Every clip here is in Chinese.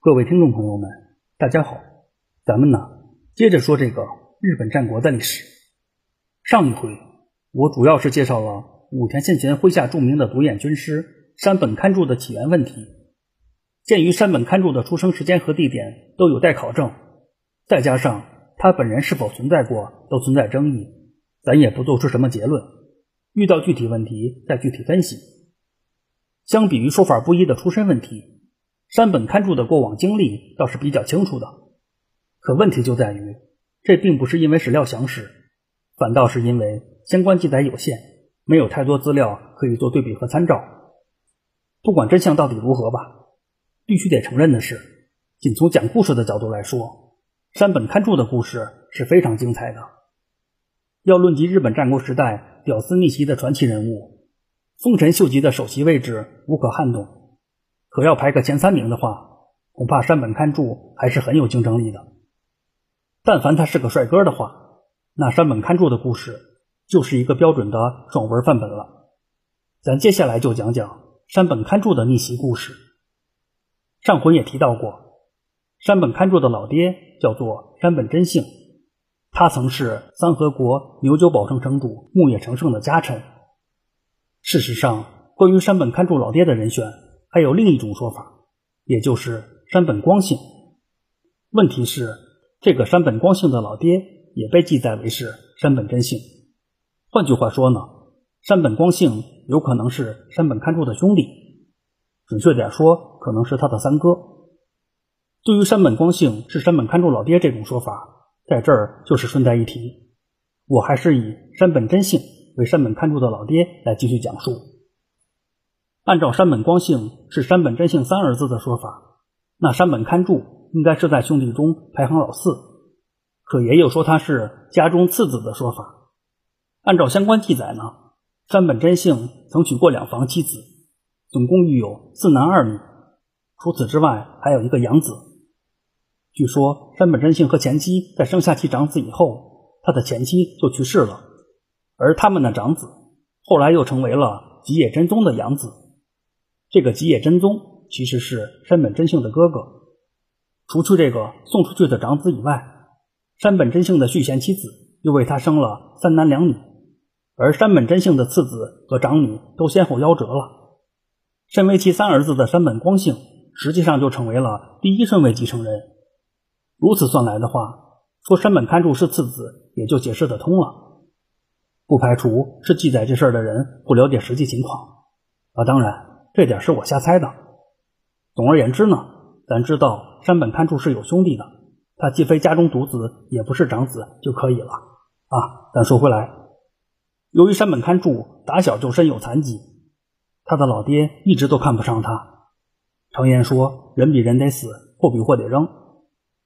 各位听众朋友们，大家好，咱们呢接着说这个日本战国的历史。上一回我主要是介绍了武田信玄麾下著名的独眼军师山本勘助的起源问题。鉴于山本勘助的出生时间和地点都有待考证，再加上他本人是否存在过都存在争议，咱也不做出什么结论。遇到具体问题再具体分析。相比于说法不一的出身问题。山本勘助的过往经历倒是比较清楚的，可问题就在于，这并不是因为史料详实，反倒是因为相关记载有限，没有太多资料可以做对比和参照。不管真相到底如何吧，必须得承认的是，仅从讲故事的角度来说，山本勘助的故事是非常精彩的。要论及日本战国时代屌丝逆袭的传奇人物，丰臣秀吉的首席位置无可撼动。可要排个前三名的话，恐怕山本勘助还是很有竞争力的。但凡他是个帅哥的话，那山本勘助的故事就是一个标准的爽文范本了。咱接下来就讲讲山本勘助的逆袭故事。上回也提到过，山本勘助的老爹叫做山本真幸，他曾是三河国牛久保城城主木野成胜的家臣。事实上，关于山本勘助老爹的人选。还有另一种说法，也就是山本光幸。问题是，这个山本光幸的老爹也被记载为是山本真幸。换句话说呢，山本光幸有可能是山本勘助的兄弟，准确点说，可能是他的三哥。对于山本光幸是山本勘助老爹这种说法，在这儿就是顺带一提，我还是以山本真幸为山本勘助的老爹来继续讲述。按照山本光幸是山本真幸三儿子的说法，那山本勘助应该是在兄弟中排行老四，可也有说他是家中次子的说法。按照相关记载呢，山本真幸曾娶过两房妻子，总共育有四男二女，除此之外还有一个养子。据说山本真幸和前妻在生下其长子以后，他的前妻就去世了，而他们的长子后来又成为了吉野真宗的养子。这个吉野真宗其实是山本真幸的哥哥。除去这个送出去的长子以外，山本真幸的续弦妻子又为他生了三男两女，而山本真幸的次子和长女都先后夭折了。身为其三儿子的山本光幸，实际上就成为了第一顺位继承人。如此算来的话，说山本勘助是次子也就解释得通了。不排除是记载这事儿的人不了解实际情况啊，当然。这点是我瞎猜的。总而言之呢，咱知道山本勘助是有兄弟的，他既非家中独子，也不是长子就可以了啊。咱说回来，由于山本勘助打小就身有残疾，他的老爹一直都看不上他。常言说，人比人得死，货比货得扔。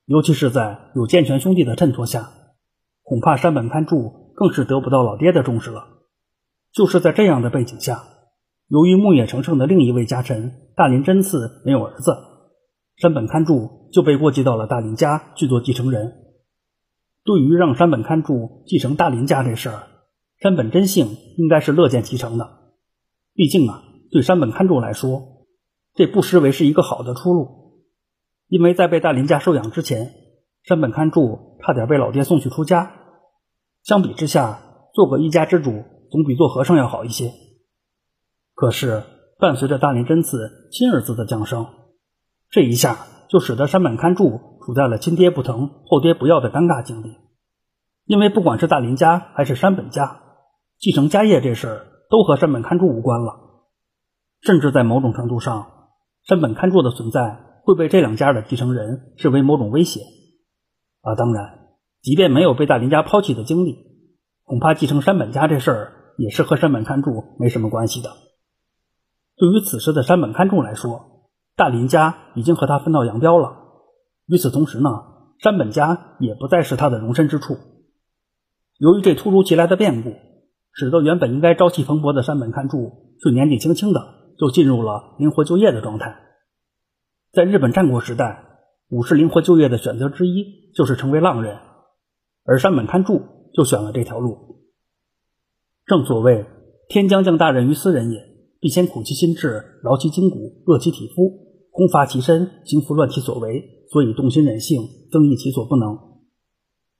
尤其是在有健全兄弟的衬托下，恐怕山本勘助更是得不到老爹的重视了。就是在这样的背景下。由于木野成胜的另一位家臣大林真次没有儿子，山本勘助就被过继到了大林家去做继承人。对于让山本勘助继承大林家这事儿，山本真幸应该是乐见其成的。毕竟啊，对山本勘助来说，这不失为是一个好的出路。因为在被大林家收养之前，山本勘助差点被老爹送去出家。相比之下，做个一家之主总比做和尚要好一些。可是，伴随着大林真次亲儿子的降生，这一下就使得山本勘助处在了亲爹不疼后爹不要的尴尬境地。因为不管是大林家还是山本家，继承家业这事儿都和山本勘助无关了。甚至在某种程度上，山本勘助的存在会被这两家的继承人视为某种威胁。啊，当然，即便没有被大林家抛弃的经历，恐怕继承山本家这事儿也是和山本勘助没什么关系的。对于此时的山本勘助来说，大林家已经和他分道扬镳了。与此同时呢，山本家也不再是他的容身之处。由于这突如其来的变故，使得原本应该朝气蓬勃的山本勘助，却年纪轻轻的就进入了灵活就业的状态。在日本战国时代，武士灵活就业的选择之一就是成为浪人，而山本勘助就选了这条路。正所谓“天将降大任于斯人也”。必先苦其心志，劳其筋骨，饿其体肤，空乏其身，行拂乱其所为，所以动心忍性，增益其所不能。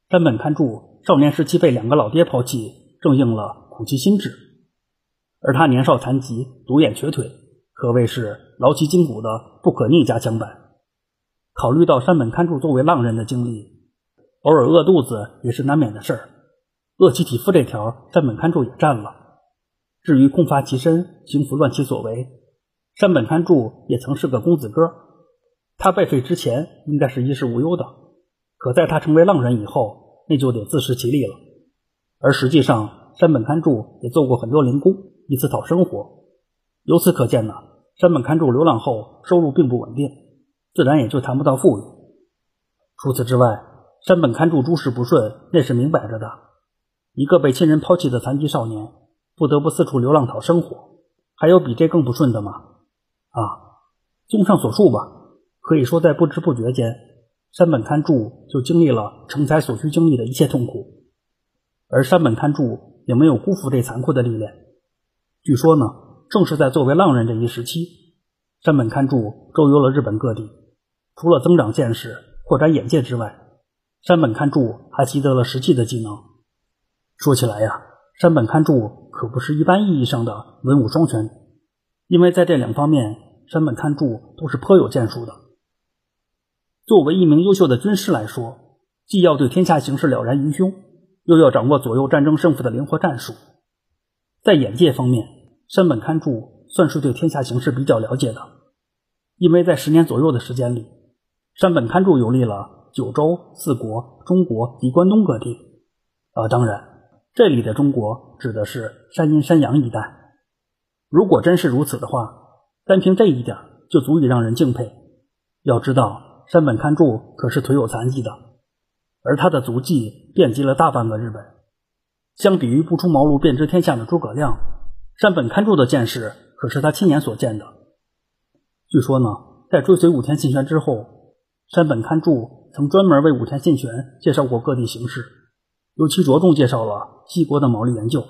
山本勘助少年时期被两个老爹抛弃，正应了苦其心志。而他年少残疾，独眼瘸腿，可谓是劳其筋骨的不可逆加强版。考虑到山本勘助作为浪人的经历，偶尔饿肚子也是难免的事儿。饿其体肤这条，山本勘助也占了。至于空乏其身，行拂乱其所为，山本勘助也曾是个公子哥。他被废之前，应该是衣食无忧的。可在他成为浪人以后，那就得自食其力了。而实际上，山本勘助也做过很多零工，以此讨生活。由此可见呢，山本勘助流浪后收入并不稳定，自然也就谈不到富裕。除此之外，山本勘助诸事不顺，那是明摆着的。一个被亲人抛弃的残疾少年，不得不四处流浪讨生活，还有比这更不顺的吗？啊，综上所述吧，可以说在不知不觉间，山本勘助就经历了成才所需经历的一切痛苦，而山本勘助也没有辜负这残酷的历练。据说呢，正是在作为浪人这一时期，山本勘助周游了日本各地，除了增长见识、扩展眼界之外，山本勘助还习得了实际的技能。说起来呀，山本勘助可不是一般意义上的文武双全，因为在这两方面，山本勘助都是颇有建树的。作为一名优秀的军师来说，既要对天下形势了然于胸，又要掌握左右战争胜负的灵活战术。在眼界方面，山本勘助算是对天下形势比较了解的，因为在十年左右的时间里，山本勘助游历了九州、四国、中国及关东各地。啊，当然。这里的中国指的是山阴、山阳一带。如果真是如此的话，单凭这一点就足以让人敬佩。要知道，山本勘助可是腿有残疾的，而他的足迹遍及了大半个日本。相比于不出茅庐便知天下的诸葛亮，山本勘助的见识可是他亲眼所见的。据说呢，在追随武田信玄之后，山本勘助曾专门为武田信玄介绍过各地形势。尤其着重介绍了西国的毛利研究，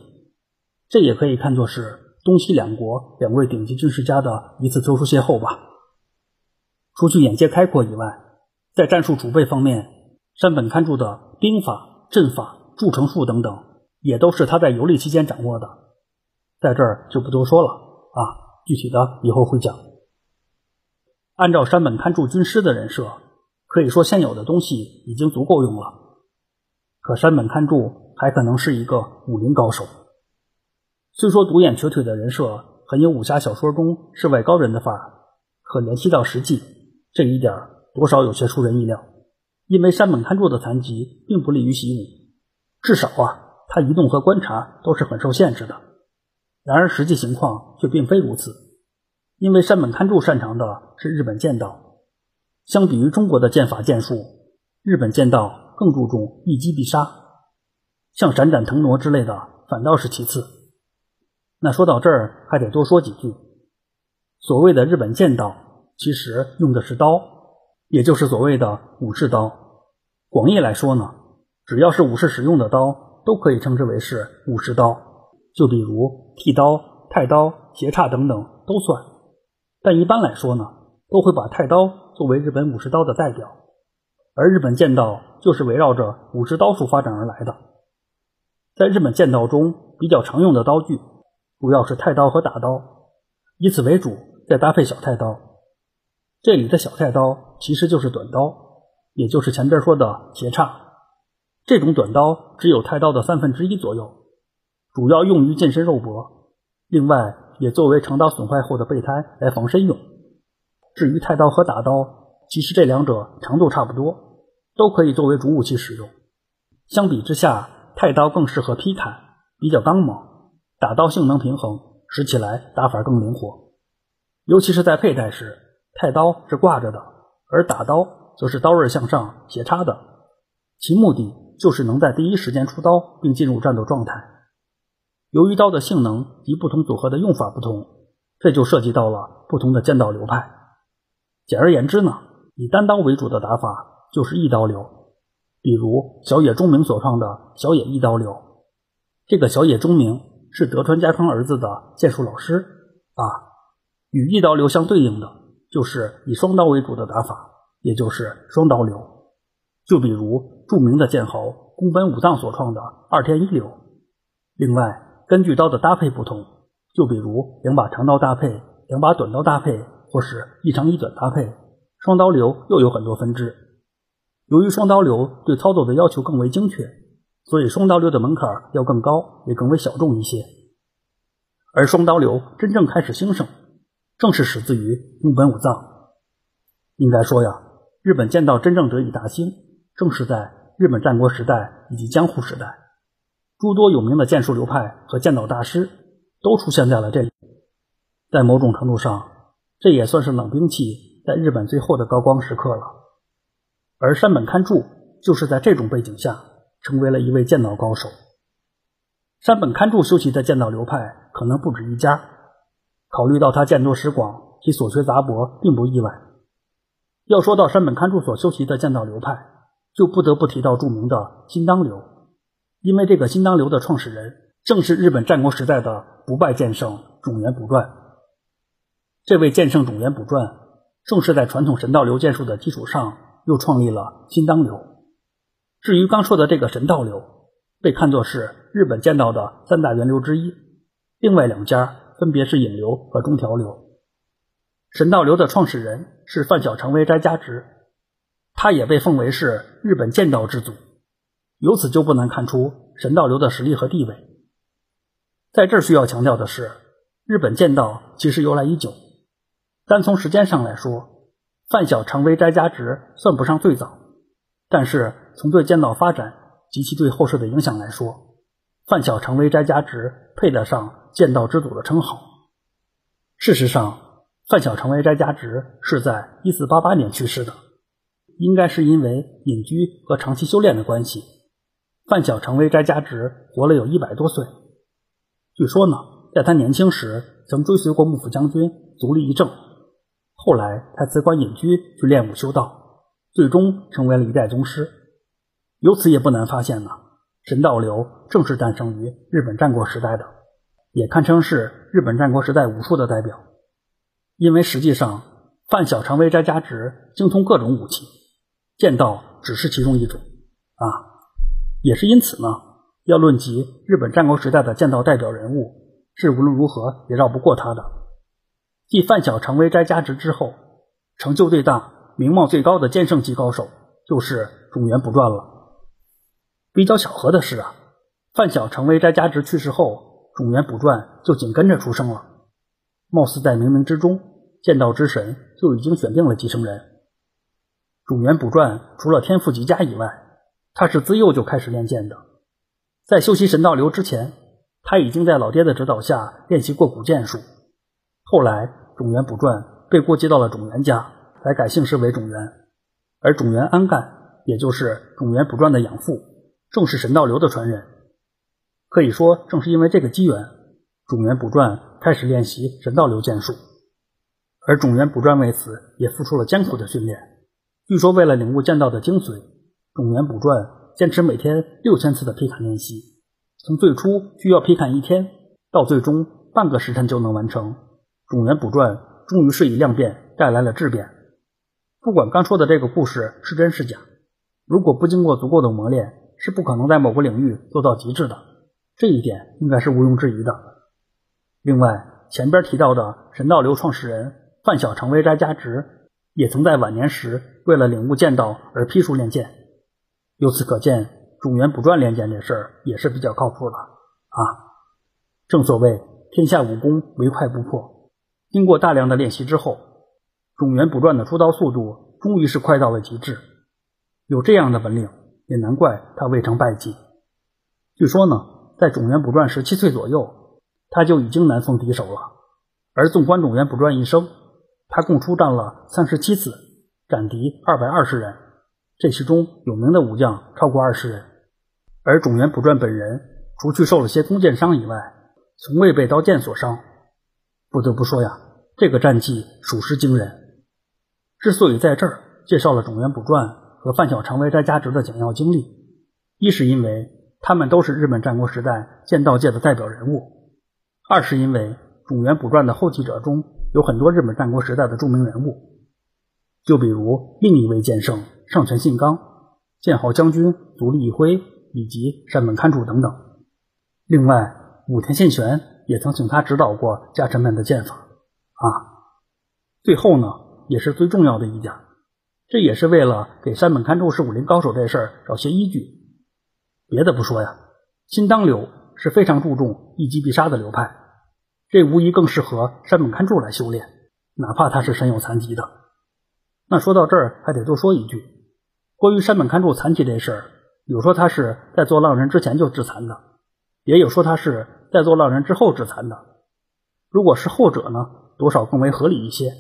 这也可以看作是东西两国两位顶级军事家的一次特殊邂逅吧。除去眼界开阔以外，在战术储备方面，山本勘助的兵法、阵法、筑城术等等，也都是他在游历期间掌握的。在这儿就不多说了啊，具体的以后会讲。按照山本勘助军师的人设，可以说现有的东西已经足够用了。可山本勘助还可能是一个武林高手。虽说独眼瘸腿的人设很有武侠小说中世外高人的范儿，可联系到实际，这一点多少有些出人意料。因为山本勘助的残疾并不利于习武，至少啊，他移动和观察都是很受限制的。然而实际情况却并非如此，因为山本勘助擅长的是日本剑道，相比于中国的剑法剑术，日本剑道。更注重一击必杀，像闪展腾挪之类的反倒是其次。那说到这儿，还得多说几句。所谓的日本剑道，其实用的是刀，也就是所谓的武士刀。广义来说呢，只要是武士使用的刀，都可以称之为是武士刀。就比如剃刀、太刀、斜叉等等都算。但一般来说呢，都会把太刀作为日本武士刀的代表。而日本剑道就是围绕着武士刀术发展而来的。在日本剑道中，比较常用的刀具主要是太刀和打刀，以此为主，再搭配小太刀。这里的小太刀其实就是短刀，也就是前边说的斜叉。这种短刀只有太刀的三分之一左右，主要用于近身肉搏，另外也作为长刀损坏后的备胎来防身用。至于太刀和打刀，其实这两者长度差不多。都可以作为主武器使用。相比之下，太刀更适合劈砍，比较刚猛；打刀性能平衡，使起来打法更灵活。尤其是在佩戴时，太刀是挂着的，而打刀则是刀刃向上斜插的，其目的就是能在第一时间出刀并进入战斗状态。由于刀的性能及不同组合的用法不同，这就涉及到了不同的剑道流派。简而言之呢，以单刀为主的打法。就是一刀流，比如小野忠明所创的小野一刀流。这个小野忠明是德川家康儿子的剑术老师啊。与一刀流相对应的就是以双刀为主的打法，也就是双刀流。就比如著名的剑豪宫本武藏所创的二天一流。另外，根据刀的搭配不同，就比如两把长刀搭配、两把短刀搭配，或是一长一短搭配，双刀流又有很多分支。由于双刀流对操作的要求更为精确，所以双刀流的门槛要更高，也更为小众一些。而双刀流真正开始兴盛，正是始自于木本武藏。应该说呀，日本剑道真正得以大兴，正是在日本战国时代以及江户时代，诸多有名的剑术流派和剑道大师都出现在了这里。在某种程度上，这也算是冷兵器在日本最后的高光时刻了。而山本勘助就是在这种背景下，成为了一位剑道高手。山本勘助修习的剑道流派可能不止一家，考虑到他见多识广，其所学杂博，并不意外。要说到山本勘助所修习的剑道流派，就不得不提到著名的新当流，因为这个新当流的创始人正是日本战国时代的不败剑圣种元卜传。这位剑圣种元卜传，正是在传统神道流剑术的基础上，又创立了新当流。至于刚说的这个神道流，被看作是日本剑道的三大源流之一，另外两家分别是引流和中条流。神道流的创始人是范小成为斋家直，他也被奉为是日本剑道之祖，由此就不难看出神道流的实力和地位。在这需要强调的是，日本剑道其实由来已久，单从时间上来说，范小成为斋家直算不上最早，但是从对剑道发展。及其对后世的影响来说，范小成为斋家直配得上剑道之祖的称号。事实上，范小成为斋家直是在一四八八年去世的，应该是因为隐居和长期修炼的关系。范小成为斋家直活了有一百多岁。据说呢，在他年轻时曾追随过幕府将军足利义政，后来他辞官隐居去练武修道，最终成为了一代宗师。由此也不难发现呢，神道流正是诞生于日本战国时代的，也堪称是日本战国时代武术的代表。因为实际上，范小成为斋家直精通各种武器，剑道只是其中一种啊。也是因此呢，要论及日本战国时代的剑道代表人物，是无论如何也绕不过他的。继范小成为斋家直之后，成就最大、名望最高的剑圣级高手，就是种元不传了。比较巧合的是啊，范小成为斋家直去世后，种元不传就紧跟着出生了。貌似在冥冥之中，剑道之神就已经选定了继承人。种元不传除了天赋极佳以外，他是自幼就开始练剑的。在修习神道流之前，他已经在老爹的指导下练习过古剑术。后来，种元卜传被过继到了种元家，才改姓氏为种元。而种元安干，也就是种元卜传的养父。正是神道流的传人，可以说正是因为这个机缘，种元卜传开始练习神道流剑术，而种元卜传为此也付出了艰苦的训练。据说为了领悟剑道的精髓，种元卜传坚持每天六千次的劈砍练习，从最初需要劈砍一天，到最终半个时辰就能完成。种源补传终于是以量变带来了质变。不管刚说的这个故事是真是假，如果不经过足够的磨练，是不可能在某个领域做到极致的，这一点应该是毋庸置疑的。另外，前边提到的神道流创始人范小成为斋家直，也曾在晚年时为了领悟剑道而批书练剑。由此可见，种源补传练剑这事儿也是比较靠谱的啊。正所谓天下武功唯快不破，经过大量的练习之后，种元卜传的出刀速度终于是快到了极致。有这样的本领。也难怪他未成败绩。据说呢，在种元卜传十七岁左右，他就已经难逢敌手了。而纵观种元卜传一生，他共出战了三十七次，斩敌二百二十人，这其中有名的武将超过二十人。而种元卜传本人，除去受了些弓箭伤以外，从未被刀剑所伤。不得不说呀，这个战绩属实惊人。之所以在这儿介绍了种元补传。和范小成为斋家直的简要经历，一是因为他们都是日本战国时代剑道界的代表人物，二是因为种元补传的后继者中有很多日本战国时代的著名人物，就比如另一位剑圣上泉信纲、剑豪将军足利义辉以及山本勘助等等。另外，武田信玄也曾请他指导过家臣们的剑法啊。最后呢，也是最重要的一点，这也是为了给山本勘助是武林高手这事儿找些依据。别的不说呀，新当流是非常注重一击必杀的流派，这无疑更适合山本勘助来修炼，哪怕他是身有残疾的。那说到这儿，还得多说一句，关于山本勘助残疾这事儿，有说他是在做浪人之前就致残的，也有说他是在做浪人之后致残的。如果是后者呢，多少更为合理一些。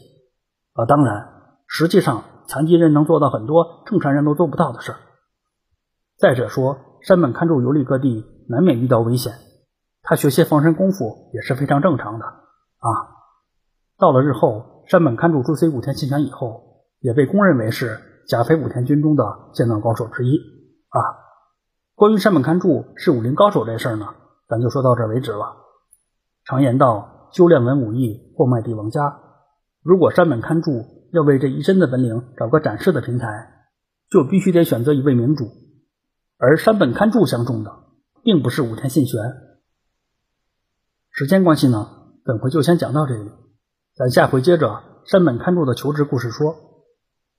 啊，当然，实际上残疾人能做到很多正常人都做不到的事儿。再者说。山本勘助游历各地，难免遇到危险。他学些防身功夫也是非常正常的啊。到了日后，山本勘助追随武田信玄以后，也被公认为是甲斐武田军中的剑道高手之一啊。关于山本勘助是武林高手这事儿呢，咱就说到这为止了。常言道，修炼文武艺，货卖帝王家。如果山本勘助要为这一身的本领找个展示的平台，就必须得选择一位明主。而山本勘助相中的并不是武田信玄。时间关系呢，本回就先讲到这里，咱下回接着山本勘助的求职故事说。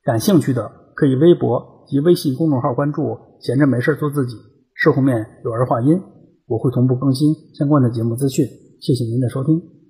感兴趣的可以微博及微信公众号关注“闲着没事做自己”，事后面有儿化音，我会同步更新相关的节目资讯。谢谢您的收听。